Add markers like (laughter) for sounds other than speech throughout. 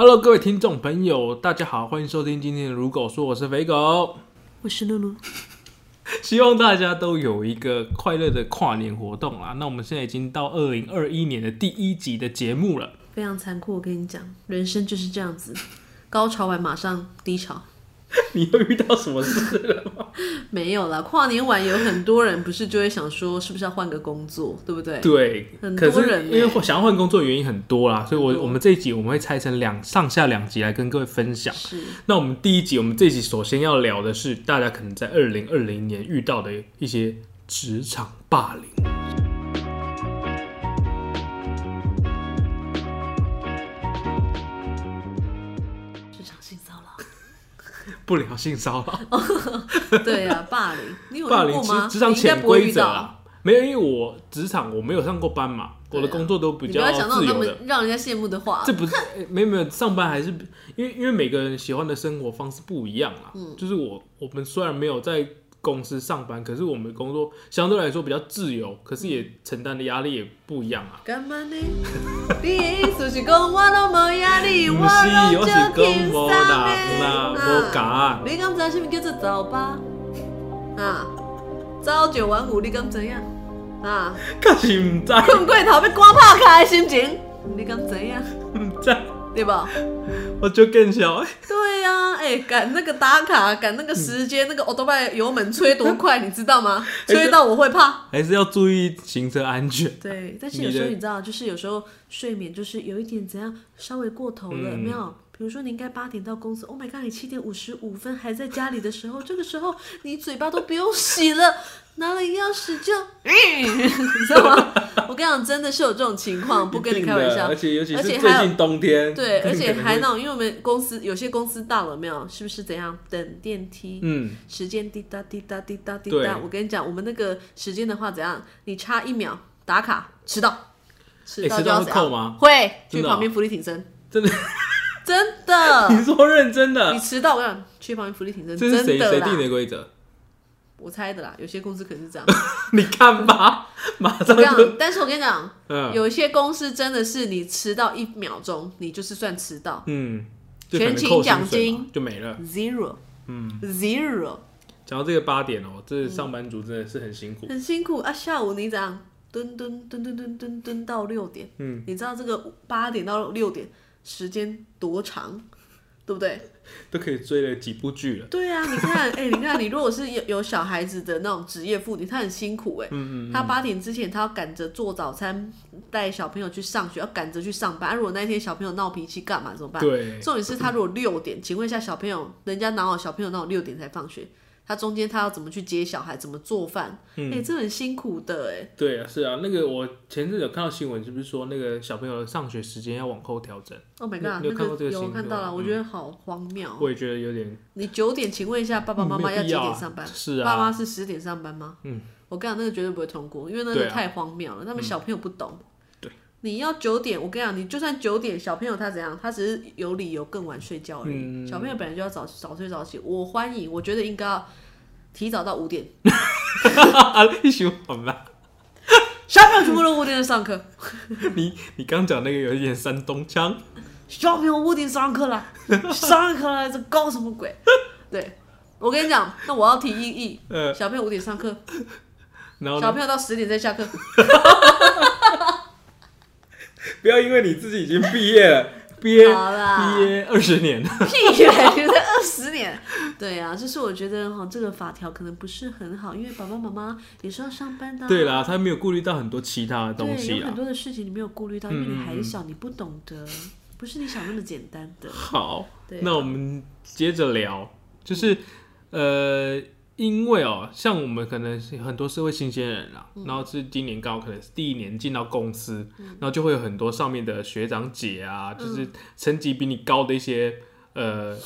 Hello，各位听众朋友，大家好，欢迎收听今天的《如狗说》，我是肥狗。我是露露，(laughs) 希望大家都有一个快乐的跨年活动啦。那我们现在已经到二零二一年的第一集的节目了。非常残酷。我跟你讲，人生就是这样子，高潮完马上低潮。(laughs) 你又遇到什么事了吗？(laughs) 没有啦，跨年晚有很多人不是就会想说，是不是要换个工作，对不对？对，很多人因为欸想要换工作的原因很多啦，所以我我们这一集我们会拆成两上下两集来跟各位分享。是那我们第一集，我们这一集首先要聊的是大家可能在二零二零年遇到的一些职场霸凌。不聊性骚扰，(laughs) 对呀、霸凌，你有霸凌吗？职职场潜。规则啊，没有，因为我职场我没有上过班嘛，我的工作都比较自由的。让人家羡慕的话。这不是没有没有上班还是因为因为每个人喜欢的生活方式不一样啊。嗯就是我我们虽然没有在公司上班，可是我们工作相对来说比较自由，可是也承担的压力也不一样啊。干嘛呢？(laughs) 你的意思是讲我都无压力，我不是拢我是讲就轻无松人啦无敢你敢知什么叫做早八？啊，朝九晚五，你敢知影？啊，可是唔知困过头要赶拍开的心情，你敢知影？唔知，对吧？(laughs) 我就更小哎。对呀、哎、赶那个打卡，赶那个时间，那个 o b i 油门吹多快，你知道吗？(laughs) 哎吹到我会怕。还是要注意行车安全。(laughs) 对，但是有时候你知道，就是有时候睡眠就是有一点怎样，稍微过头了，没有？比如说你应该八点到公司，Oh my god，你七点五十五分还在家里的时候，(laughs) 这个时候你嘴巴都不用洗了，拿了钥匙就，(laughs) 你知道吗？我跟你讲，真的是有这种情况，不跟你开玩笑而。且尤其是最近冬天，对，(laughs) 而且还那种，因为我们公司有些公司到了，有没有？是不是怎样等电梯？嗯，时间滴答滴答滴答滴对答。我跟你讲，我们那个时间的话，怎样？你差一秒打卡迟到，迟到就要怎样？扣吗会去旁边福利挺身，真的，真的。(laughs) 你说认真的你？迟到，我想去旁边福利挺身，这是真的啦谁谁定。的规则？我猜的啦，有些公司可能是这样。(laughs) 你看吧，(laughs) 马上就，但是我跟你讲，嗯有一些公司真的是你迟到一秒钟，你就是算迟到嗯，全勤奖金就没了。，zero，嗯，zero。讲到这个八点哦，这上班族真的是很辛苦。很辛苦啊！下午你怎样蹲蹲蹲蹲蹲蹲蹲到六点？嗯，你知道这个八点到六点时间多长，(laughs) 对不对？都可以追了几部剧了。对啊，你看，(laughs) 哎、你看，你如果是有有小孩子的那种职业妇女，她很辛苦哎、嗯嗯她八点之前，她要赶着做早餐，带小朋友去上学，要赶着去上班。啊、如果那天小朋友闹脾气干嘛？怎么办？对，重点是他如果六点，请问一下小朋友，人家哪有小朋友那种六点才放学？他中间他要怎么去接小孩，怎么做饭？哎、嗯这很辛苦的哎、对啊，是啊，那个我前阵有看到新闻，是不是说那个小朋友的上学时间要往后调整？Oh my god，你有看过这个新闻看到了，我觉得好荒谬。我也觉得有点你九点，请问一下爸爸妈妈要几点上班？是啊爸妈啊，是十点上班吗？嗯，我跟你讲，那个绝对不会通过，因为那个太荒谬了。他们小朋友不懂。对。你要九点，我跟你讲，你就算九点，小朋友他怎样？他只是有理由更晚睡觉而已。嗯小朋友本来就要早早睡早起，我欢迎，我觉得应该要提早到五点，啊，你喜欢吗？小朋友全部都五点上课，你你刚讲那个有一点山东腔，小朋友五点上课了，上课了，这搞什么鬼？对，我跟你讲，那我要提异议，呃，小朋友五点上课，然后，小朋友到十点再下课。(laughs) (laughs) 不要因为你自己已经毕业了，(laughs) 毕业好啦毕业二十年，屁嘞，觉得二十年。(laughs) 对啊，就是我觉得哈，这个法条可能不是很好，因为爸爸妈妈也是要上班的啊、对啦，他没有顾虑到很多其他的东对，西很多的事情你没有顾虑到，因为嗯你还小，你不懂得，不是你想那么简单的。好，对啊。那我们接着聊，就是呃，因为哦，像我们可能是很多社会新鲜人啦，嗯。然后是今年刚好可能是第一年进到公司，然后就会有很多上面的学长姐啊，就是嗯层级比你高的一些呃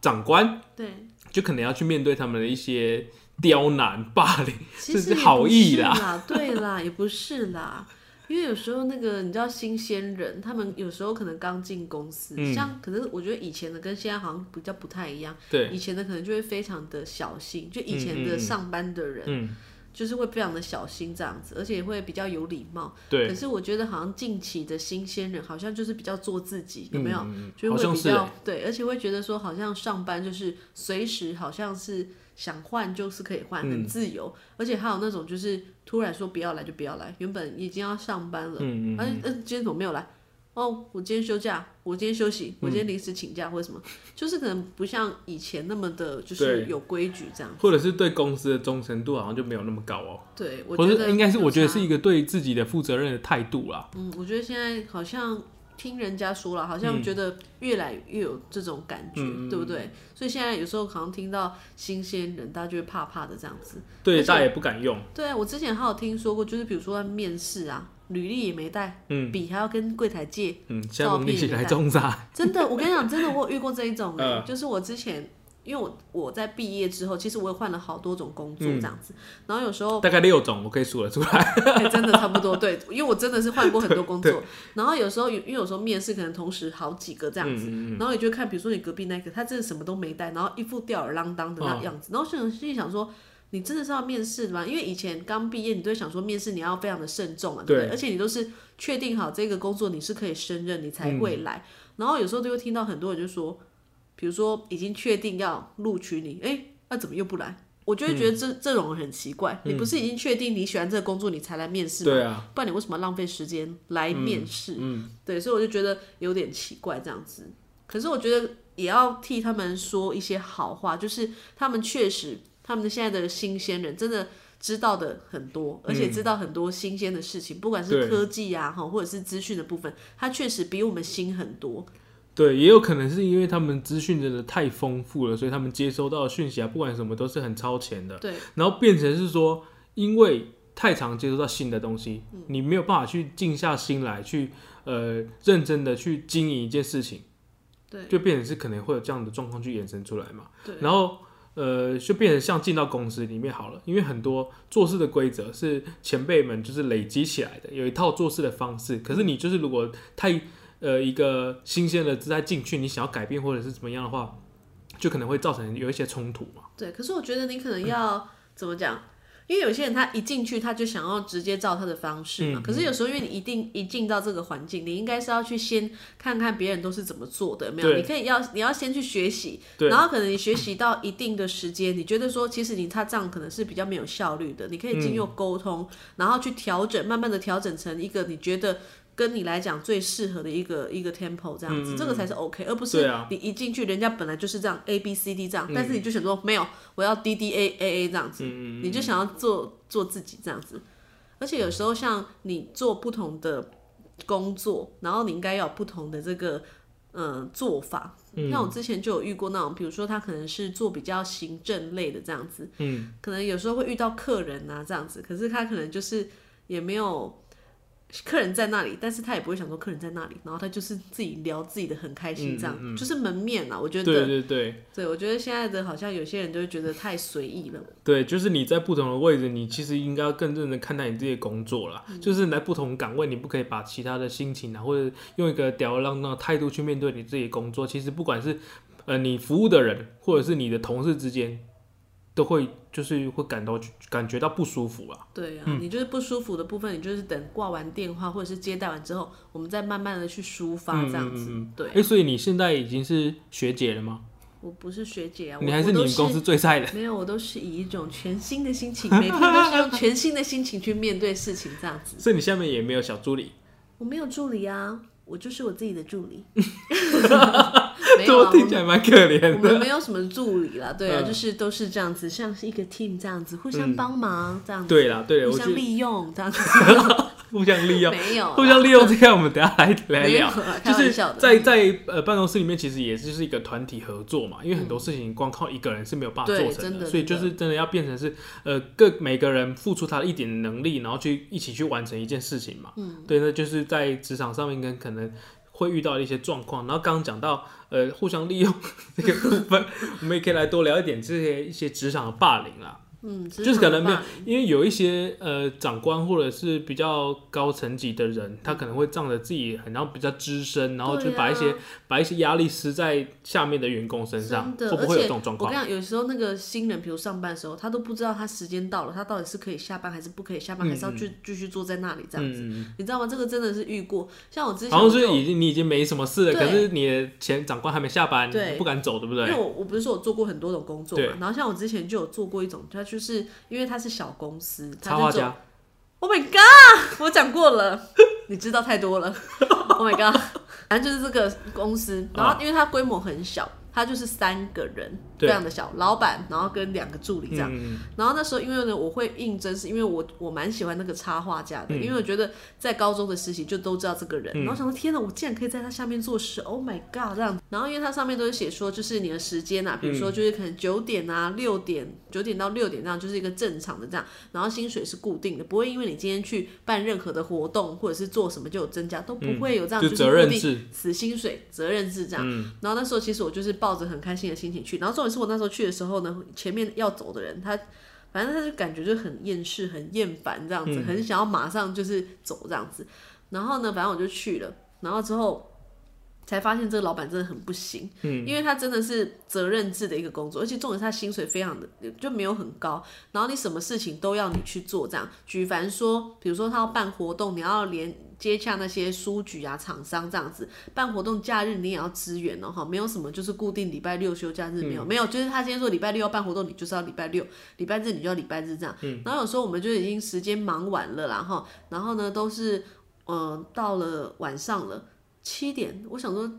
长官，对，就可能要去面对他们的一些刁难、霸凌，其实这是好意啦，对啦，也不是啦。因为有时候那个你知道新鲜人，他们有时候可能刚进公司，嗯像可能我觉得以前的跟现在好像比较不太一样。对，以前的可能就会非常的小心，就以前的上班的人，嗯，就是会非常的小心这样子，而且会比较有礼貌。对可，是我觉得好像近期的新鲜人好像就是比较做自己，有没有？就是会比较欸对，而且会觉得说好像上班就是随时好像是想换就是可以换，嗯很自由。而且还有那种就是突然说不要来就不要来，原本已经要上班了，嗯嗯今天怎么没有来？哦，我今天休假，我今天休息，我今嗯天临时请假或者什么，就是可能不像以前那么的，就是有规矩这样。或者是对公司的忠诚度好像就没有那么高哦，对，我或觉得者应该是我觉得是一个对自己的负责任的态度啦。嗯，我觉得现在好像听人家说了，好嗯像觉得越来越有这种感觉，对不对？所以现在有时候好像听到新鲜人，大家就会怕怕的这样子。对，大家也不敢用。对啊，我之前还有听说过，就是比如说面试啊，履历也没带，嗯笔还要跟柜台借，嗯，现在我们一起来照片也带种啥？(laughs) 真的，我跟你讲，真的，我有遇过这一种、欸，嗯就是我之前。因为我我在毕业之后，其实我也换了好多种工作嗯这样子，然后有时候大概六种，我可以数得出来。哎真的差不多对，因为我真的是换过很多工作，然后有时候因为有时候面试可能同时好几个这样子，嗯然后你就看，比如说你隔壁那个，他真的什么都没带，然后一副吊儿郎当的那样子，然后心心里想说。你真的是要面试吗？因为以前刚毕业，你都会想说面试你要非常的慎重嘛，对不对？对而且你都是确定好这个工作你是可以胜任，你才会来。然后有时候就会听到很多人就说，比如说已经确定要录取你，哎，那、怎么又不来？我就会觉得这、这种人很奇怪。你不是已经确定你喜欢这个工作，你才来面试吗？对啊，不然你为什么浪费时间来面试？嗯，对，所以我就觉得有点奇怪这样子。可是我觉得也要替他们说一些好话，就是他们确实，他们的现在的新鲜人真的知道的很多，而且知道很多新鲜的事情，不管是科技啊，哈，或者是资讯的部分，他确实比我们新很多。对，也有可能是因为他们资讯真的太丰富了，所以他们接收到的讯息啊，不管什么都是很超前的，对，然后变成是说，因为太常接收到新的东西，嗯你没有办法去静下心来去呃认真的去经营一件事情，对，就变成是可能会有这样的状况去衍生出来嘛。对，然后呃，就变成像进到公司里面好了，因为很多做事的规则是前辈们就是累积起来的，有一套做事的方式。可是你就是如果太呃一个新鲜的姿态进去，你想要改变或者是怎么样的话，就可能会造成有一些冲突嘛。对，可是我觉得你可能要、怎么讲？因为有些人他一进去他就想要直接照他的方式嘛，嗯可是有时候因为你一定一进到这个环境，你应该是要去先看看别人都是怎么做的，有没有？你可以要你要先去学习，然后可能你学习到一定的时间，你觉得说其实你他这样可能是比较没有效率的，你可以经嗯过沟通，然后去调整，慢慢的调整成一个你觉得。跟你来讲最适合的一个一个 tempo 这样子，这个才是 OK，而不是你一进去人家本来就是这样 A B C D 这样，但是你就想说没有，我要 D D A A A 这样子，你就想要做做自己这样子，而且有时候像你做不同的工作，然后你应该要有不同的这个呃做法。像我之前就有遇过那种，比如说他可能是做比较行政类的这样子，嗯，可能有时候会遇到客人啊这样子，可是他可能就是也没有。客人在那里，但是他也不会想说客人在那里，然后他就是自己聊自己的很开心，这样、就是门面啊。我觉得，对对对对，我觉得现在的好像有些人就会觉得太随意了。对，就是你在不同的位置，你其实应该要更认真看待你自己的工作啦。就是你在不同岗位，你不可以把其他的心情啊，或者用一个吊儿郎当的态度去面对你自己的工作。其实不管是呃你服务的人，或者是你的同事之间，都会就是会感到感觉到不舒服啊。对啊，你就是不舒服的部分，你就是等挂完电话或者是接待完之后，我们再慢慢的去抒发这样子。对哎、，所以你现在已经是学姐了吗？我不是学姐啊，你还是你们公司最菜的？(laughs) 没有，我都是以一种全新的心情，每天都是用全新的心情去面对事情，这样子。所以你下面也没有小助理？我没有助理啊，我就是我自己的助理。(laughs) 没这有啊，我听起来蛮可怜的我们的。没有什么助理啦，对啊，嗯就是都是这样子，像是一个 team 这样子，互相帮忙这样子，对啦，对，互相利用这样子。(laughs) 互相利用，没有啊，互相利用这样，我们等下来来聊。就是。在在呃办公室里面，其实也就是一个团体合作嘛，因为很多事情光靠一个人是没有办法做成真的所以就是真的要变成是呃各每个人付出他的一点能力，然后去一起去完成一件事情嘛。嗯，对，那就是在职场上面跟可能会遇到一些状况。然后刚刚讲到呃互相利用这个部分，我们也可以来多聊一点这些一些职场的霸凌啦。嗯，就是可能没有因为有一些呃长官或者是比较高层级的人，他可能会仗着自己很像比较资深，然后就把一些、把一些压力施在下面的员工身上，会不会有这种状况？我跟你讲，有时候那个新人，比如上班的时候，他都不知道他时间到了，他到底是可以下班还是不可以下班，还是要继继续坐在那里这样子，嗯，你知道吗？这个真的是遇过，像我之前好像是已经你已经没什么事了，可是你的前长官还没下班，对。不敢走，对不对？因为？我我不是说我做过很多种工作嘛，然后像我之前就有做过一种，他就是因为他是小公司，插画家，，Oh my god，我讲过了，你知道太多了，Oh my god，反正就是这个公司，然后因为它规模很小，它就是三个人，对非常的小，老板，然后跟两个助理这样。嗯，然后那时候因为呢，我会应征，是因为我我蛮喜欢那个插画家的，嗯。因为我觉得在高中的实习就都知道这个人，然后想说天哪，我竟然可以在他下面做事，Oh my god 这样。然后因为它上面都是写说，就是你的时间啊，比如嗯说就是可能九点啊、六点、九点到六点这样，就是一个正常的这样，然后薪水是固定的，不会因为你今天去办任何的活动或者是做什么就有增加，都不会有这样，嗯就是责任固定制，死薪水、责任制这样。然后那时候其实我就是抱着很开心的心情去，然后是我那时候去的时候呢，前面要走的人他。反正他就感觉就很厌世、很厌烦这样子，很想要马上就是走这样子。然后呢，反正我就去了，然后之后才发现这个老板真的很不行，嗯，因为他真的是责任制的一个工作，而且重点是他薪水非常的就没有很高，然后你什么事情都要你去做这样。举凡说，比如说他要办活动，你要连接洽那些书局啊、厂商这样子，办活动假日你也要支援哦，哈，没有什么就是固定礼拜六休假日没有，没有，就是他今天说礼拜六要办活动，你就是要礼拜六，礼拜日你就要礼拜日这样。嗯然后有时候我们就已经时间忙完了啦，哈，然后呢都是呃到了晚上了七点，我想说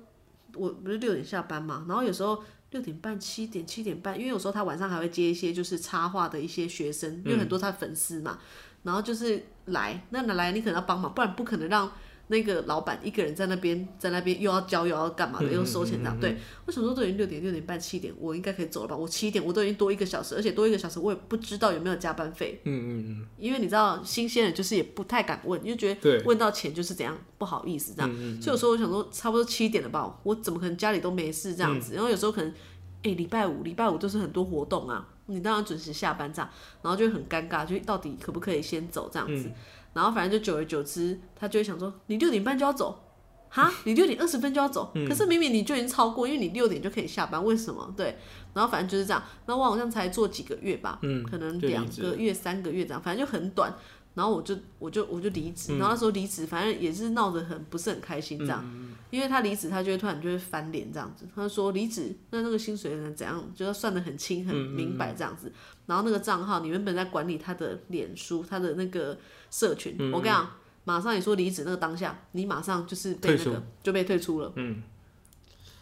我不是六点下班嘛，然后有时候。六点半、七点、七点半，因为有时候他晚上还会接一些就是插画的一些学生，因为很多他粉丝嘛，然后就是来，那来你可能要帮忙，不然不可能让那个老板一个人在那边在那边又要交又要干嘛的，又收钱这样。对，我想说都已经六点、六点半、七点，我应该可以走了吧？我七点我都已经多一个小时，而且多一个小时我也不知道有没有加班费，嗯嗯嗯，因为你知道新鲜人就是也不太敢问，就觉得，问到钱就是怎样不好意思这样。所以有时候我想说，差不多七点了吧，我怎么可能家里都没事这样子？然后有时候可能，哎、礼拜五礼拜五就是很多活动啊，你当然准时下班这样，然后就很尴尬，就到底可不可以先走这样子？然后反正就久而久之，他就会想说，你六点半就要走。哈，(laughs) 你六点二十分就要走，可是明明你就已经超过，因为你六点就可以下班，为什么？对，然后反正就是这样。然后我好像才做几个月吧，嗯可能两个月、三个月这样，反正就很短。然后我就我就我就离职，然后那时候离职，反正也是闹得很不是很开心这样，因为他离职，他就会突然就会翻脸这样子，他就说离职，那那个薪水呢怎样，就要算得很清很明白这样子，然后那个账号你原本在管理他的脸书，他的那个社群，我跟你讲，马上你说离职那个当下，你马上就是被那退个就被退出了，嗯，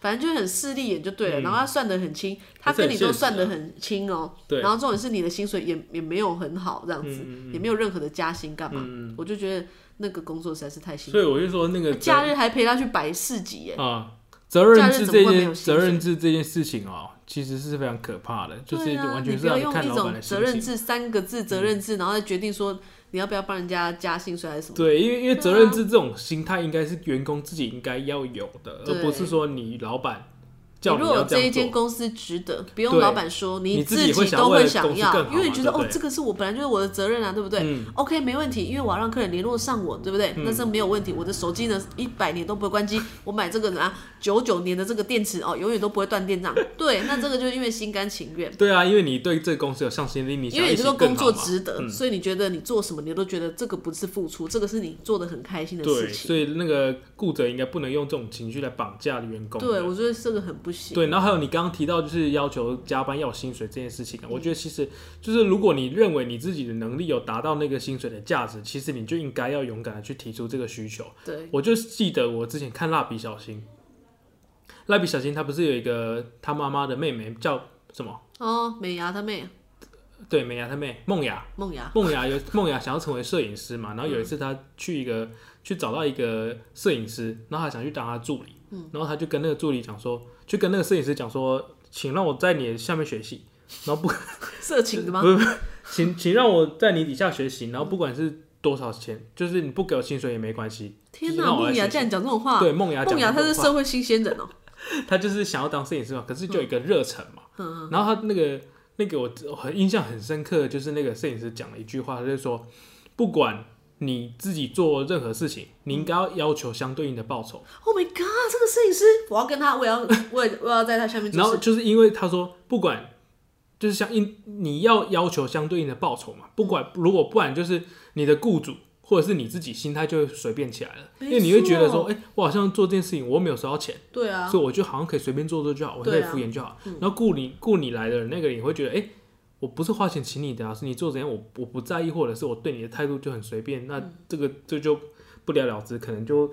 反正就很势利眼就对了，然后他算得很清，他跟你都算得很清哦、对。然后重点是你的薪水也也没有很好这样子，嗯也没有任何的加薪干嘛，我就觉得那个工作实在是太辛苦，所以我就说那个假日还陪他去摆市集耶，啊，责任制这责任制这件事情哦，其实是非常可怕的，就是完全是要用一让看老板种。责任制三个字责任制，然后再决定说你要不要帮人家加薪水还是什么。对，因为因为责任制这种心态应该是员工自己应该要有的，对而不是说你老板你如果这这一间。公司值得，不用老板说，你自自己都会想要，因为你觉得哦，这个是我本来就是我的责任啊，对不对、嗯 o k 没问题，因为我要让客人联络上我，对不对？那这没有问题。我的手机呢，一百年都不会关机，(laughs) 我买这个啊，九九年的这个电池哦，永远都不会断电这样。(laughs) 对，那这个就是因为心甘情愿。对啊，因为你对这个公司有上心力，你想因为你这个工作。值得，所以你觉得你做什么，你都觉得这个不是付出，这个是你做的很开心的事对，情。所以那个雇主应该不能用这种情绪来绑架员工。对，我觉得这个很不行。对，然后还有你刚刚提到就是要求加班要有薪水这件事情啊，嗯我觉得其实就是如果你认为你自己的能力有达到那个薪水的价值，其实你就应该要勇敢的去提出这个需求。对，我就记得我之前看蜡笔小新，蜡笔小新他不是有一个他妈妈的妹妹叫什么？哦，美牙他妹，对，美伢她妹梦雅，梦雅，梦雅有梦雅想要成为摄影师嘛，然后有一次她去一个去找到一个摄影师，然后她想去当他助理，然后他就跟那个助理讲说，就跟那个摄影师讲说，请让我在你下面学习，然后不色情的吗？(laughs) 不是，请请让我在你底下学习，然后不管是多少钱，就是你不给我薪水也没关系。天就是让我来学习。梦雅竟然讲这种话，对，梦雅讲梦雅他是社会新鲜人哦、(laughs) 他就是想要当摄影师嘛，可是就有一个热忱嘛，嗯。然后他那个那个我我很印象很深刻，的就是那个摄影师讲了一句话，他就说，不管你自己做任何事情，你应该要要求相对应的报酬。Oh my god，这个摄影师，我要跟他，我也要，(laughs) 我也我要在他下面。然后就是因为他说，不管就是相应你要要求相对应的报酬嘛，不管如果不然就是你的雇主或者是你自己心态就会随便起来了，因为你会觉得说，错哎、我好像做这件事情我没有收到钱，对啊，所以我就好像可以随便做做就好，我可以敷衍就好。然后雇你雇你来的人那个人也会觉得，哎、我不是花钱请你的啊，是你做怎样我我不在意，或者是我对你的态度就很随便，那这个这就不了了之，可能就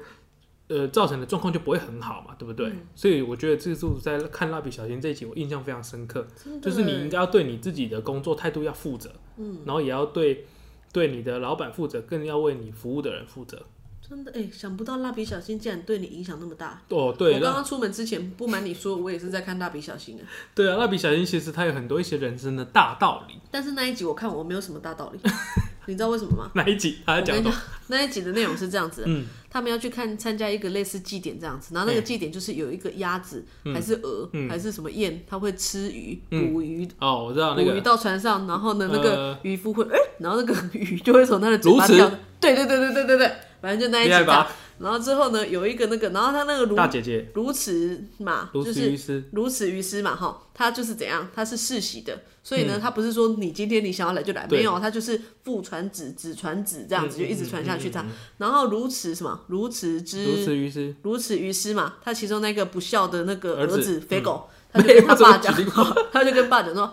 呃造成的状况就不会很好嘛，对不对？嗯所以我觉得这是在看蜡笔小新这一集，我印象非常深刻，就是你应该要对你自己的工作态度要负责，嗯，然后也要对对你的老板负责，更要为你服务的人负责。真的哎、想不到蜡笔小新竟然对你影响那么大。哦，对，我刚刚出门之前，不瞒你说，我也是在看蜡笔小新的。(laughs) 对啊，蜡笔小新其实它有很多一些人生的大道理。但是那一集我看我没有什么大道理，(laughs) 你知道为什么吗？哪一集他在讲什么？我跟你讲，那一集的内容是这样子的，嗯。他们要去看参加一个类似祭典这样子，然后那个祭典就是有一个鸭子、还是鹅、还是什么雁，它会吃鱼，捕鱼，哦，我知道那个。捕鱼到船上，然后呢那个呃。渔夫会哎、然后那个鱼就会从他的嘴巴掉，对对对对对对对，反正就那一集吧。然后之后呢有一个那个，然后他那个如大姐姐。如此嘛，卢就是思于斯，如此于师嘛，哈，他就是怎样，他是世袭的，所以嗯。呢，他不是说你今天你想要来就来，没有，他就是父传子，子传子这样子，嗯就一直传下去嗯这样。然后如此什么，如此之如此于斯，如此于师嘛，他其中那个不孝的那个儿儿子肥狗，他就跟他爸讲 (laughs) 他就跟爸讲说，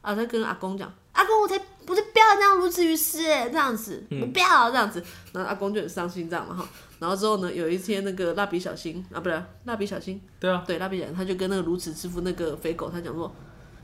啊，他跟阿公讲，阿公我才要这样如此于师这样子，嗯我不要这样子，然后阿公就很伤心这样嘛哈。然后之后呢，有一天那个蜡笔小新啊，不是蜡笔小新。对啊，对，蜡笔小新他就跟那个如此之父那个肥狗，他讲说，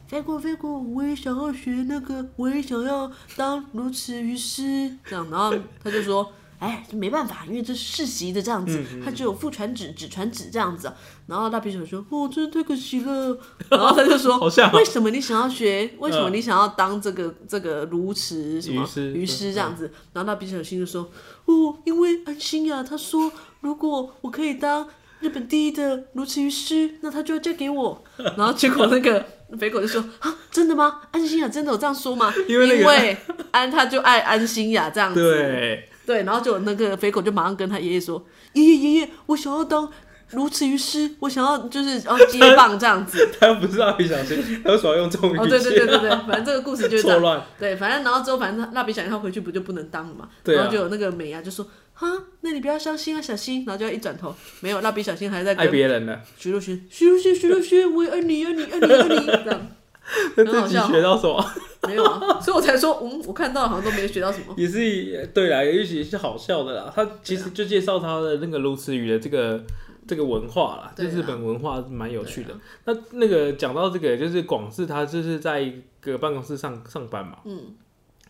肥狗肥狗，我也想要学那个，我也想要当如此于师，这样，然后他就说。哎，没办法，因为这是世袭的这样子，他只有父传子，子传子这样子啊。然后蜡笔小新说：“哦，真的太可惜了。” (laughs) 然后他就说：“好像哦为什么你想要学？为什么你想要当这个这个如此什么鱼师这样子？”然后蜡笔小新就说：“哦，因为安心呀，他说如果我可以当日本第一的如此于师，那他就要嫁给我。(laughs) 然后结果那个 (laughs) 肥狗就说：“啊，真的吗？安心雅真的有这样说吗？因为那个安他就爱安心雅这样子。对，对，然后就那个肥狗就马上跟他爷爷说：爷爷爷爷，我想要当如此于师，我想要就是要接棒这样子。(laughs) 他不是蜡笔小新，他为什么要用这种语气？哦，对对对对对，反正这个故事就是这样。(laughs) 错乱。对，反正然后之后，反正他蜡笔小新他回去不就不能当了嘛，对啊然后就有那个美伢就说哈，那你不要伤心啊，小新，然后就要一转头，没有，蜡笔小新还在爱跟别人了，徐若瑄，徐若瑄，徐若瑄，我也爱你，爱你，爱你，爱你，这样 (laughs) 那很好笑这集学到什么？(laughs) 没有啊，所以我才说，嗯，我看到好像都没学到什么。也是对啦，也许也是好笑的啦。他其实就介绍他的那个鸬鹚鱼的这个这个文化啦，就日本文化蛮有趣的。那那个讲到这个，就是广志他就是在一个办公室上上班嘛，嗯，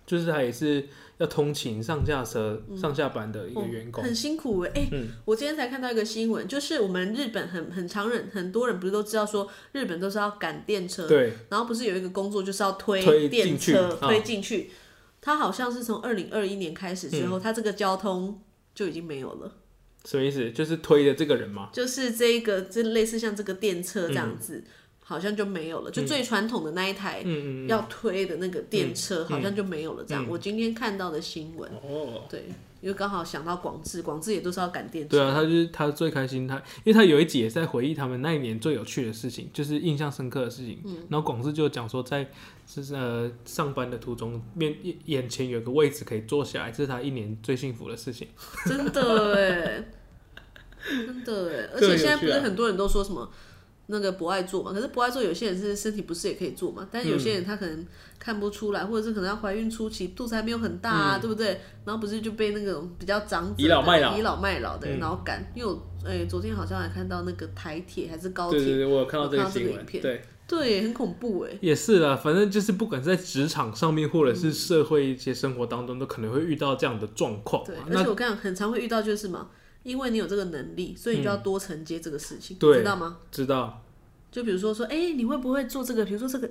就是他也是要通勤上下车、上下班的一个员工。很辛苦哎、欸嗯我今天才看到一个新闻，就是我们日本很很常人，很多人不是都知道说日本都是要赶电车，对，然后不是有一个工作就是要推推电进去车啊推进去，他好像是从二零二一年开始之嗯后，他这个交通就已经没有了。什么意思？就是推的这个人吗。就是这一个，就类似像这个电车这嗯样子，好像就没有了。就最传统的那一台要推的那个电车，好像就没有了。这样，嗯我今天看到的新闻，哦，对，因为刚好想到广智，广智也都是要赶电车。对啊，他就是他最开心，他因为他有一集也在回忆他们那一年最有趣的事情，就是印象深刻的事情。嗯然后广志就讲说在，是呃上班的途中面眼眼前有个位置可以坐下来，这是他一年最幸福的事情。真的哎，真的哎，(laughs) 而且现在不是很多人都说什么那个不爱做嘛？可是不爱做，有些人是身体不适也可以做嘛，但是有嗯些人他可能看不出来，或者是可能要怀孕初期肚子还没有很大啊，对不对？然后不是就被那种比较长者倚老卖老倚老卖老的人嗯然后赶，因为我哎昨天好像还看到那个台铁还是高铁，对对对，我有看到这这个新闻，个影片对，对，很恐怖哎。也是啦，反正就是不管是在职场上面，或者是社会一些生活当中，都可能会遇到这样的状况对而且我跟你讲，很常会遇到就是什么，因为你有这个能力，所以你就要多承接这个事情，知道吗？知道，就比如说说，哎、你会不会做这个？比如说这个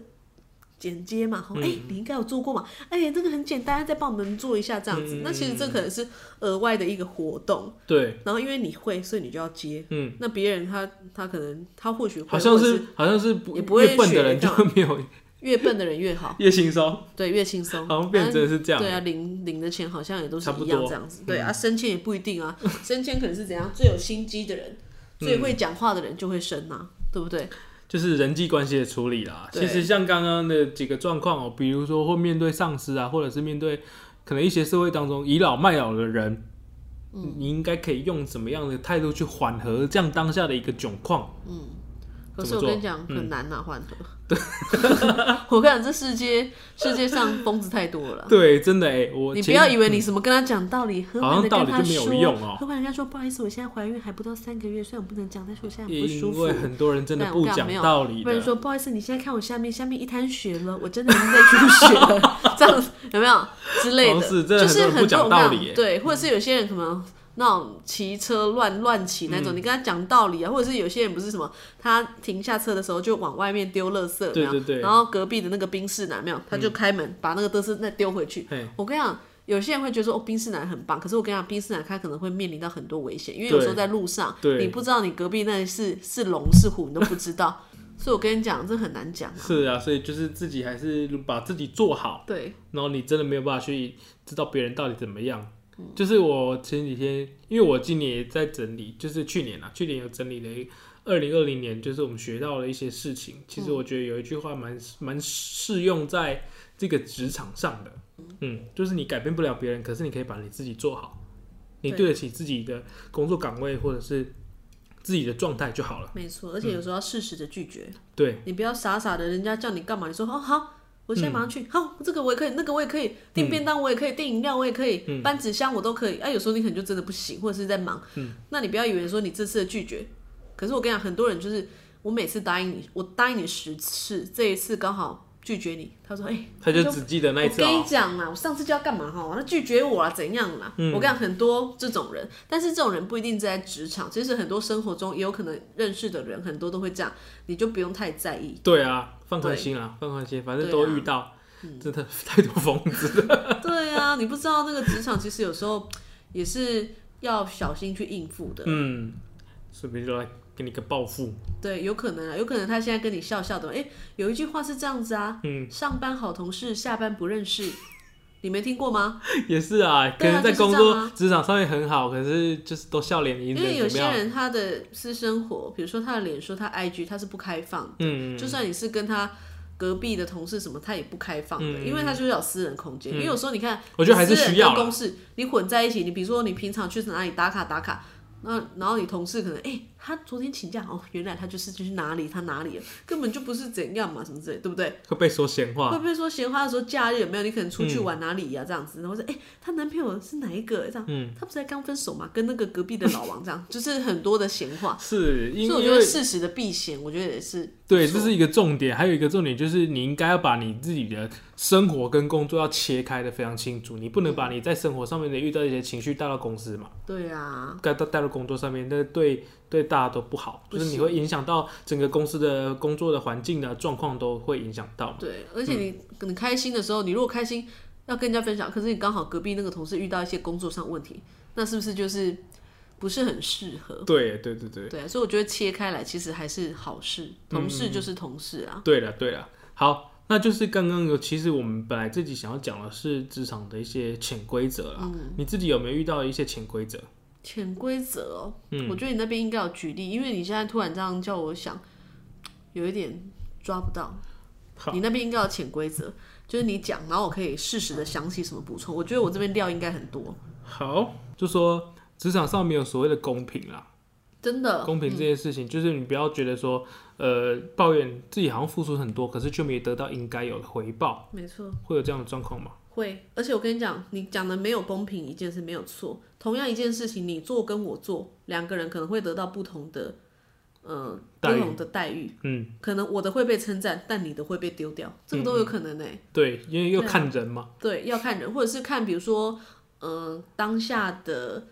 剪接嘛，嗯吼，哎、你应该有做过嘛，哎、这个很简单，再帮我们做一下这样嗯子。那其实这可能是额外的一个活动，对，然后因为你会，所以你就要接。嗯，那别人他他可能他或许会好像或者是好像是不也不会越笨的人学就会没有越笨的人越好，(laughs) 越轻松，对，越轻松。好像变成真的是这样。对啊，领领的钱好像也都是一样这样子。对啊，升迁也不一定啊，升迁可能是怎样，最有心机的人，最会讲话的人就会升啊，对不对？就是人际关系的处理啦。其实像刚刚的几个状况哦，比如说会面对上司啊，或者是面对可能一些社会当中倚老卖老的人，嗯你应该可以用什么样的态度去缓和这样当下的一个窘况？可是我跟你讲，很难呐，缓和。(laughs) 我跟你讲，这世界世界上疯子太多了啦。对，真的哎，我你不要以为你什么跟他讲道理，和好缓的跟他像道理就没有说，用哦和缓地跟他说，不好意思，我现在怀孕还不到三个月，虽然我不能讲，但是我现在很不舒服因为。很多人真的对不讲道理的，不然说不好意思，你现在看我下面，下面一滩血了，我真的已经在出血了，(laughs) 这样子有没有之类的？是的就是很多道理耶我跟你讲对，或者是有些人可能那种骑车乱乱骑那种，嗯你跟他讲道理啊，或者是有些人不是什么，他停下车的时候就往外面丢垃圾，有没有对对对然后隔壁的那个宾士男没有，他就开门、把那个垃圾再丢回去。我跟你讲。有些人会觉得说哦，宾士男很棒，可是我跟你讲，宾士男他可能会面临到很多危险，因为有时候在路上，你不知道你隔壁那是是龙是虎，你都不知道，(laughs) 所以我跟你讲，这很难讲啊。是啊，所以就是自己还是把自己做好。对，然后你真的没有办法去知道别人到底怎么样。嗯就是我前几天，因为我今年也在整理，就是去年啊，去年有整理了二零二零年，就是我们学到了一些事情。其实我觉得有一句话蛮蛮适用在这个职场上的，嗯，就是你改变不了别人，可是你可以把你自己做好，你对对得起自己的工作岗位或者是自己的状态就好了。没错，而且有时候要适时的拒绝，对，你不要傻傻的，人家叫你干嘛，你说哦好。我现在马上去，好，这个我也可以，那个我也可以，订便当我也可以，订饮料我也可以，搬纸箱我都可以。哎、有时候你可能就真的不行，或者是在忙，那你不要以为说你这次的拒绝，可是我跟你讲，很多人就是我每次答应你，我答应你十次，这一次刚好拒绝你，他说哎、他就只记得那一次我跟你哦。讲啦，我上次就要干嘛哈？他拒绝我啊，怎样啦？嗯我跟你讲，很多这种人，但是这种人不一定在职场，其实很多生活中也有可能认识的人，很多都会这样，你就不用太在意。对啊，放宽心啊，放宽心，反正都遇到，真的太多疯子了。(laughs) 对啊，你不知道那个职场其实有时候也是要小心去应付的。嗯，顺便就来给你个报复。对，有可能啊，有可能他现在跟你笑笑的，哎、有一句话是这样子啊，嗯，上班好同事，下班不认识，你没听过吗？(laughs) 也是啊，可能在工作职场上面很好，可是就是都笑脸迎因为有些人，他的私生活，比如说他的脸书、他 IG，他是不开放的。嗯，就算你是跟他隔壁的同事什么，他也不开放的，嗯因为他就是有私人空间。因为有时候你看，我觉得还是需要啦跟公事你混在一起，你比如说你平常去哪里打卡打卡，那然后你同事可能哎、他昨天请假哦，原来他就是去哪里他哪里了，根本就不是怎样嘛，什么之类，对不对？会被说闲话。会不会说闲话的时候，假日有没有你可能出嗯去玩哪里呀、这样子，然后说哎、她男朋友是哪一个？这样，嗯。他不是才刚分手嘛，跟那个隔壁的老王这样，就是很多的闲话。(laughs) 是因所以我觉得为适时的避嫌，我觉得也是对，这是一个重点，还有一个重点就是你应该要把你自己的生活跟工作要切开的非常清楚，你不能把你在生活上面的遇到一些情绪带到公司嘛，对啊，带到带到工作上面，那对对大家都不好，不就是你会影响到整个公司的工作的环境的状况都会影响到。对，而且你可能开心的时候，你如果开心要跟人家分享，可是你刚好隔壁那个同事遇到一些工作上问题，那是不是就是不是很适合？对对对对，对啊，所以我觉得切开来其实还是好事，同事就是同事啊。对了对了，好。那就是刚刚有，其实我们本来自己想要讲的是职场的一些潜规则啦。你自己有没有遇到一些潜规则？潜规则哦，嗯我觉得你那边应该有举例，因为你现在突然这样叫我想，有一点抓不到。你那边应该有潜规则，就是你讲，然后我可以适时的想起什么补充。我觉得我这边料应该很多，好，就说职场上没有所谓的公平啦。真的。公平这件事情，就是你不要觉得说，呃，抱怨自己好像付出很多，可是却没得到应该有的回报，没错。会有这样的状况吗？会，而且我跟你讲，你讲的没有公平一件事没有错。同样一件事情，你做跟我做，两个人可能会得到不同的，呃，不同的待遇。嗯，可能我的会被称赞，但你的会被丢掉，这个都有可能呢、对，因为要看人嘛。对，要看人，或者是看，比如说，嗯、当下的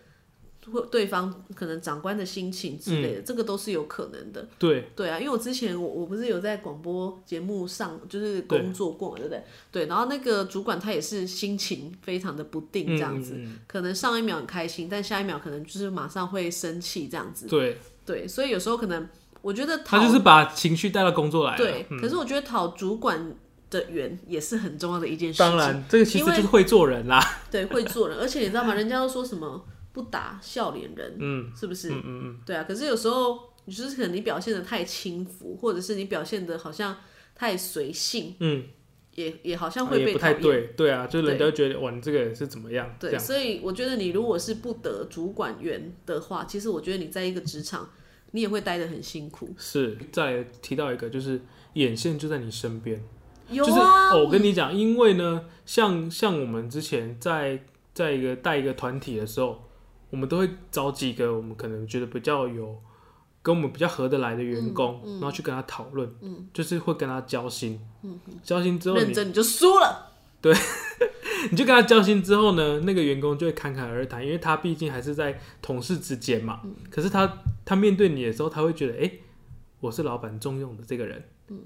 或对方可能长官的心情之类的，这个都是有可能的。对，对啊，因为我之前我我不是有在广播节目上就是工作过嘛，对不对？对，然后那个主管他也是心情非常的不定，这样子，可能上一秒很开心，但下一秒可能就是马上会生气这样子。对，对，所以有时候可能我觉得他就是把情绪带到工作来了。对，嗯可是我觉得讨主管的缘也是很重要的一件事情。当然，这个其实就是会做人啦。对，会做人，而且你知道吗？人家都说什么不打笑脸人，嗯是不是？嗯嗯嗯，对啊，可是有时候你就是可能你表现的太轻浮，或者是你表现的好像太随性，嗯，也也好像会被不。太对，对啊，就人家觉得哇，你这个人是怎么样？对，样所以我觉得你如果是不得主管员的话，其实我觉得你在一个职场，你也会待得很辛苦。是。再提到一个，就是眼线就在你身边。有就是、我跟你讲，因为呢，像像我们之前在在一个带一个团体的时候，我们都会找几个我们可能觉得比较有跟我们比较合得来的员工，嗯然后去跟他讨论，就是会跟他交心，交心之后你认真你就输了。对 (laughs) 你就跟他交心之后呢，那个员工就会侃侃而谈，因为他毕竟还是在同事之间嘛。嗯。可是他他面对你的时候，他会觉得，哎、我是老板重用的这个人，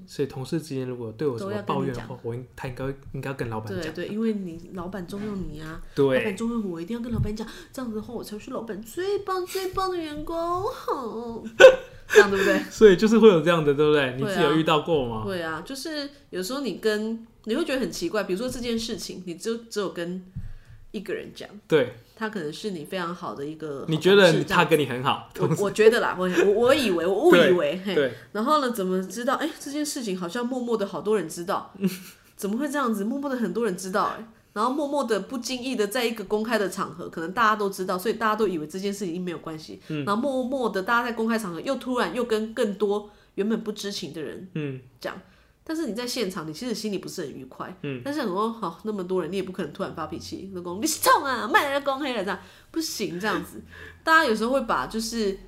所以同事之间如果对我有什么抱怨的话，我应他应该应该要跟老板讲。对对，因为你老板重用你啊，对老板重用我，一定要跟老板讲，这样子的话，我才是老板最棒最棒的员工。好这样对不对？(laughs) 所以就是会有这样的，对不对？你自己有遇到过吗？对啊，就是有时候你跟你会觉得很奇怪，比如说这件事情，你就只有跟一个人讲，对，他可能是你非常好的一个你觉得他跟你很好，我我觉得啦，我我我以为我 (laughs) 误以为，嘿，对，然后呢，怎么知道？哎、这件事情好像默默的好多人知道，怎么会这样子？默默的很多人知道、哎，然后默默的不经意的在一个公开的场合，可能大家都知道，所以大家都以为这件事情没有关系。嗯。然后默默的大家在公开场合又突然又跟更多原本不知情的人嗯，讲。但是你在现场，你其实心里不是很愉快。嗯。但是很多好、那么多人，你也不可能突然发脾气，老公你是冲啊，卖人家公黑了这样不行，这样子。(laughs) 大家有时候会把就是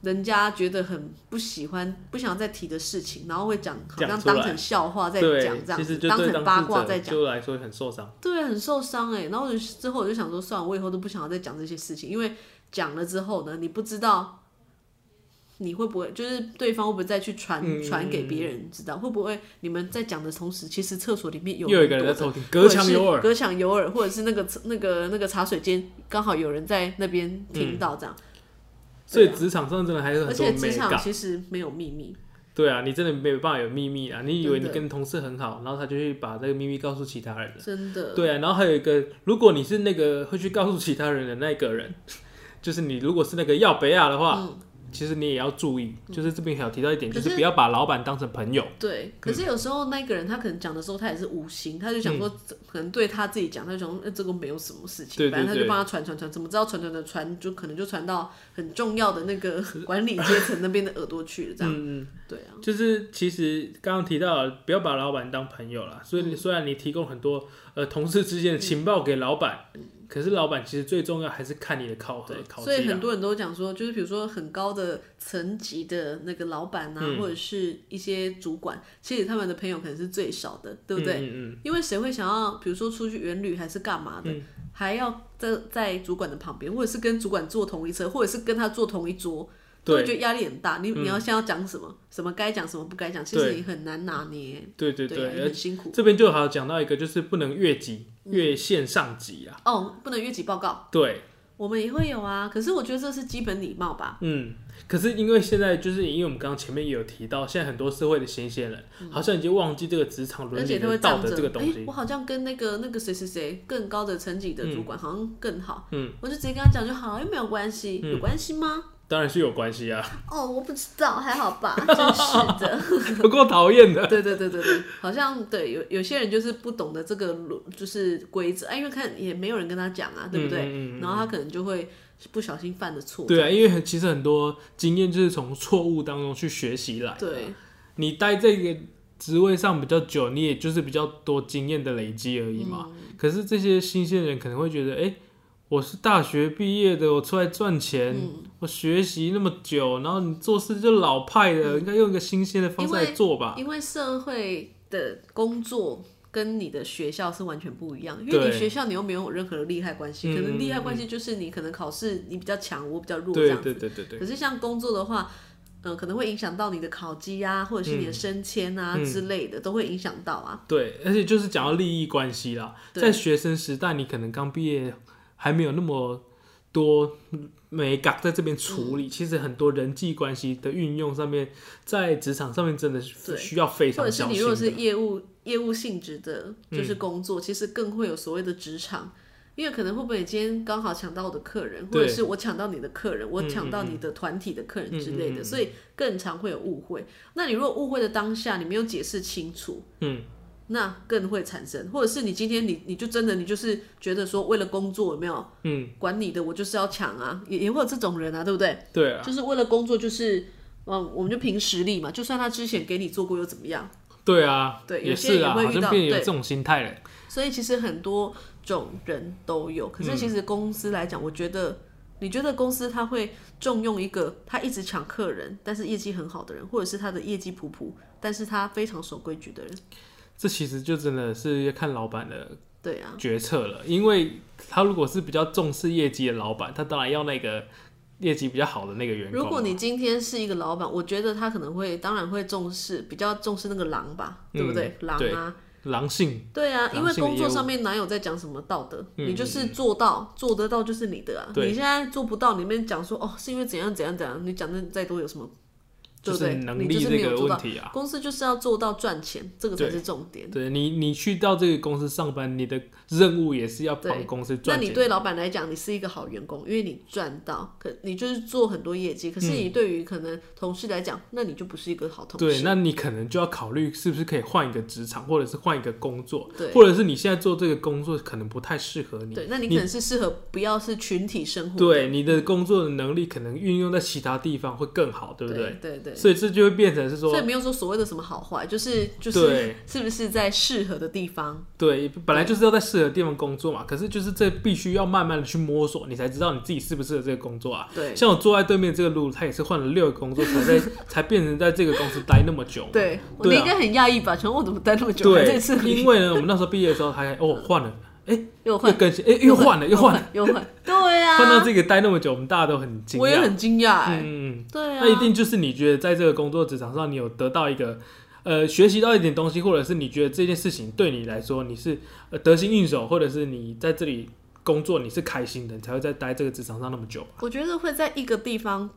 人家觉得很不喜欢、不想再提的事情，然后会讲，好像当成笑话在对讲，这样子，当成八卦在讲，就来说很受伤。对，很受伤哎。然后之后我就想说，算了，我以后都不想要再讲这些事情，因为讲了之后呢，你不知道。你会不会就是对方会不会再去传嗯传、给别人知道？会不会你们在讲的同时，其实厕所里面有又有一个人在偷听，隔墙有耳。隔墙有耳，或者是那个那个那个茶水间刚好有人在那边听到这样。所以职场上真的还是而很多且职场。其实没有秘密，对啊，你真的没有办法有秘密啊！你以为你跟同事很好，然后他就去把这个秘密告诉其他人了。真的。对啊，然后还有一个，如果你是那个会去告诉其他人的那个人，(laughs) 就是你如果是那个要北亚的话，其实你也要注意，就是这边还有提到一点，就是是不要把老板当成朋友。对，可是有时候那个人他可能讲的时候，他也是无心，他就想说，可能对他自己讲，他就想说，呃，这个没有什么事情，反正他就帮他传传传，怎么知道传传传传，就可能就传到很重要的那个 (laughs) 管理阶层那边的耳朵去了，这样，嗯，对啊，就是其实刚刚提到，不要把老板当朋友啦。所以你虽然你提供很多呃同事之间的情报给老板，可是老板其实最重要还是看你的考核，考。所以很多人都讲说，就是比如说很高的层级的那个老板啊，嗯或者是一些主管，其实他们的朋友可能是最少的，对不对？嗯嗯因为谁会想要，比如说出去远旅还是干嘛的，嗯还要在在主管的旁边，或者是跟主管坐同一车，或者是跟他坐同一桌，都对会觉得压力很大。你你要先要讲什么，什么该讲，什么不该讲，其实你很难拿捏，对对对很辛苦。这边就好讲到一个，就是不能越级越线上级啊。哦，不能越级报告，对，我们也会有啊。可是我觉得这是基本礼貌吧。嗯，可是因为现在就是因为我们刚刚前面也有提到，现在很多社会的新鲜人、好像已经忘记这个职场伦理道德这个东西。我好像跟那个那个谁谁谁更高的层级的主管好像更好，嗯，我就直接跟他讲就好，又没有关系，有关系吗？当然是有关系啊，哦，我不知道，还好吧，(laughs) 真是的。(laughs) 不够讨厌的。对对对对对，好像对有有些人就是不懂得这个就是规则，哎，因为看也没有人跟他讲啊，对不对？嗯嗯嗯然后他可能就会不小心犯的错。对啊，因为很其实很多经验就是从错误当中去学习来的。对你待这个职位上比较久，你也就是比较多经验的累积而已嘛。嗯可是这些新鲜人可能会觉得，哎、我是大学毕业的，我出来赚钱，嗯我学习那么久，然后你做事就老派的，应该用一个新鲜的方式来做吧。因为社会的工作跟你的学校是完全不一样，因为对你学校你又没有任何的利害关系，嗯可能利害关系就是你可能考试你比较强，我比较弱这对样子。对对对对，可是像工作的话，嗯、可能会影响到你的考绩啊，或者是你的升迁啊、嗯之类的，都会影响到啊。对，而且就是讲到利益关系啦，对在学生时代，你可能刚毕业，还没有那么多美感在这边处理，其实很多人际关系的运用上面，在职场上面真的是需要非常或者是你如果是。业务业务性质的，嗯就是工作，其实更会有所谓的职场。因为可能会不会你今天刚好抢到我的客人，或者是我抢到你的客人，我嗯抢到你的团体的客人之类的，嗯嗯嗯所以更常会有误会。那你如果误会的当下，你没有解释清楚，嗯，那更会产生，或者是你今天你你就真的你就是觉得说为了工作有没有，嗯，管你的我就是要抢啊，也也会有这种人啊，对不对？对啊，就是为了工作就是。嗯，我们就凭实力嘛，就算他之前给你做过又怎么样？对啊，对有些也会遇到有这种心态了。所以其实很多种人都有，可是其实公司来讲，我觉得，你觉得公司他会重用一个他一直抢客人，但是业绩很好的人，或者是他的业绩普普，但是他非常守规矩的人？这其实就真的是要看老板的对啊，决策了，因为他如果是比较重视业绩的老板，他当然要那个业绩比较好的那个员工。如果你今天是一个老板，我觉得他可能会，当然会重视，比较重视那个狼吧，对不对？狼啊，狼性，对啊，因为工作上面哪有在讲什么道德？嗯你就是做到，做得到就是你的啊。你现在做不到，里面讲说哦，是因为怎样怎样怎样，你讲的再多有什么？对就是不对？你就是能力这个。问题啊。公司就是要做到赚钱，这个才是重点。对你，你去到这个公司上班，你的任务也是要帮公司赚钱。你对老板来讲，你是一个好员工，因为你赚到，可你就是做很多业绩。可是你对于可能同事来讲，那你就不是一个好同事对，那你可能就要考虑是不是可以换一个职场，或者是换一个工作，对或者是你现在做这个工作可能不太适合你。对，那你可能是适合不要是群体生活。对，你的工作的能力可能运用在其他地方会更好，对不对？对对对。所以这就会变成是说所以，没有说所谓的什么好坏，就是就是对是不是在适合的地方。对，本来就是要在适合的地方工作嘛。可是就是这必须要慢慢的去摸索，你才知道你自己适不适合这个工作啊。对像我坐在对面这个路，他也是换了六个工作才在 (laughs) 才变成在这个公司待那么久。对，对啊你应该很讶异吧？请问我怎么待那么久？对因为呢，我们那时候毕业的时候还哦换了，又又换，更新，哎又换了又换了，又换，(laughs) 对啊，换到这个待那么久，我们大家都很惊讶。我也很惊讶哎。嗯，对啊，那一定就是你觉得在这个工作职场上，你有得到一个呃学习到一点东西，或者是你觉得这件事情对你来说你是呃得心应手，或者是你在这里工作你是开心的，你才会在待这个职场上那么久。我觉得会在一个地方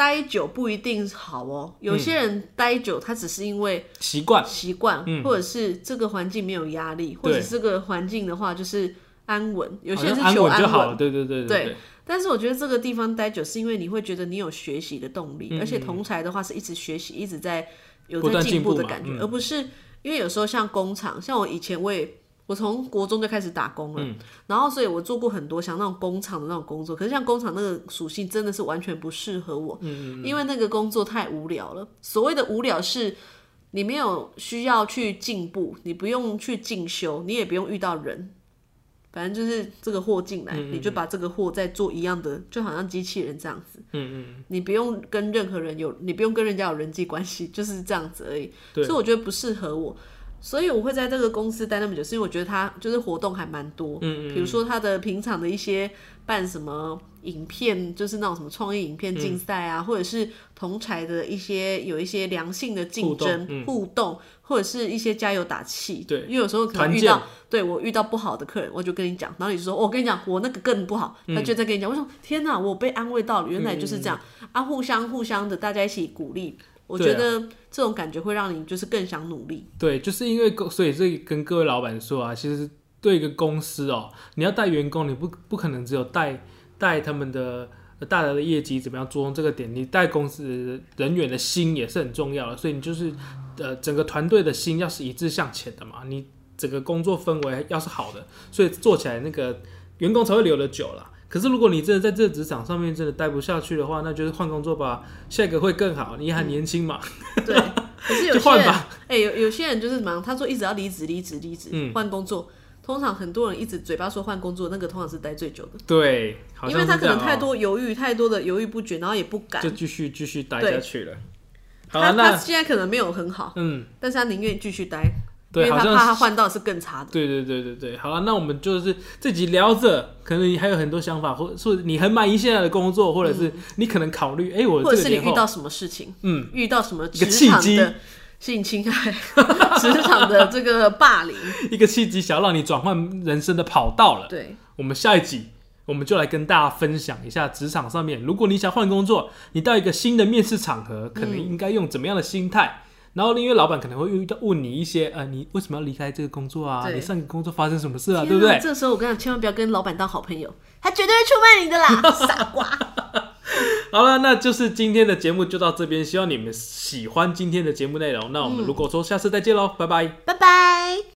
待久不一定好哦。有些人待久，他只是因为习惯，习惯，嗯或者是这个环境没有压力，或者是这个环境的话就是安稳。有些人是求安稳就好了。对对对对对，但是我觉得这个地方待久，是因为你会觉得你有学习的动力，嗯而且同才的话是一直学习，一直在有在进进步的感觉，嗯而不是因为有时候像工厂，像我以前我也。我从国中就开始打工了，嗯然后所以我做过很多像那种工厂的那种工作，可是像工厂那个属性真的是完全不适合我，嗯因为那个工作太无聊了。所谓的无聊是，你没有需要去进步，你不用去进修，你也不用遇到人，反正就是这个货进来，嗯你就把这个货再做一样的，就好像机器人这样子。嗯嗯，你不用跟任何人有，你不用跟人家有人际关系，就是这样子而已。所以我觉得不适合我，所以我会在这个公司待那么久，是因为我觉得它就是活动还蛮多。嗯嗯。比如说它的平常的一些办什么影片，就是那种什么创意影片竞赛啊，或者是同才的一些有一些良性的竞争互动或者是一些加油打气。对。因为有时候可能遇到对我遇到不好的客人，我就跟你讲，然后你就说，哦我跟你讲，我那个更不好，嗯。他就在跟你讲，我说天哪，我被安慰到了，原来就是这样、啊，互相互相的，大家一起鼓励，我觉得这种感觉会让你就是更想努力。对，就是因为公，所以这跟各位老板说啊，其实对一个公司哦，你要带员工，你不不可能只有带带他们的呃大家的业绩怎么样着重这个点，你带公司人员的心也是很重要的，所以你就是呃整个团队的心要是一致向前的嘛，你整个工作氛围要是好的，所以做起来那个员工才会留得久啦。可是如果你真的在这个职场上面真的待不下去的话，那就是换工作吧，下一个会更好。你还年轻嘛，对，(laughs) 可是有就些人，换吧。哎、有有些人就是什么，他说一直要离职，离职，离职嗯，换、工作。通常很多人一直嘴巴说换工作，那个通常是待最久的，对，好因为他。可能太多犹豫，太多的犹豫不决，然后也不敢。就继续继续待下去了。好他啊，那他现在可能没有很好，嗯，但是他宁愿继续待，因对，好像怕他换到是更差的。对对对对对。好了，那我们就是这集聊着，可能你还有很多想法，或或者你很满意现在的工作，或者是你可能考虑，哎、我嗯或者是你遇到什么事情，嗯，遇到什么职契机场的性侵害、(laughs) 职场的这个霸凌，一个契机，想要让你转换人生的跑道了。对，我们下一集，我们就来跟大家分享一下职场上面，如果你想换工作，你到一个新的面试场合，可能应该用怎么样的心态？然后，因为老板可能会遇到问你一些，呃，你为什么要离开这个工作啊？你上个工作发生什么事啊？天对不对？这时候我跟你讲，千万不要跟老板当好朋友，他绝对会出卖你的啦，(laughs) 傻瓜。好了，那就是今天的节目就到这边，希望你们喜欢今天的节目内容。那我们如果说下次再见喽，拜拜。拜拜。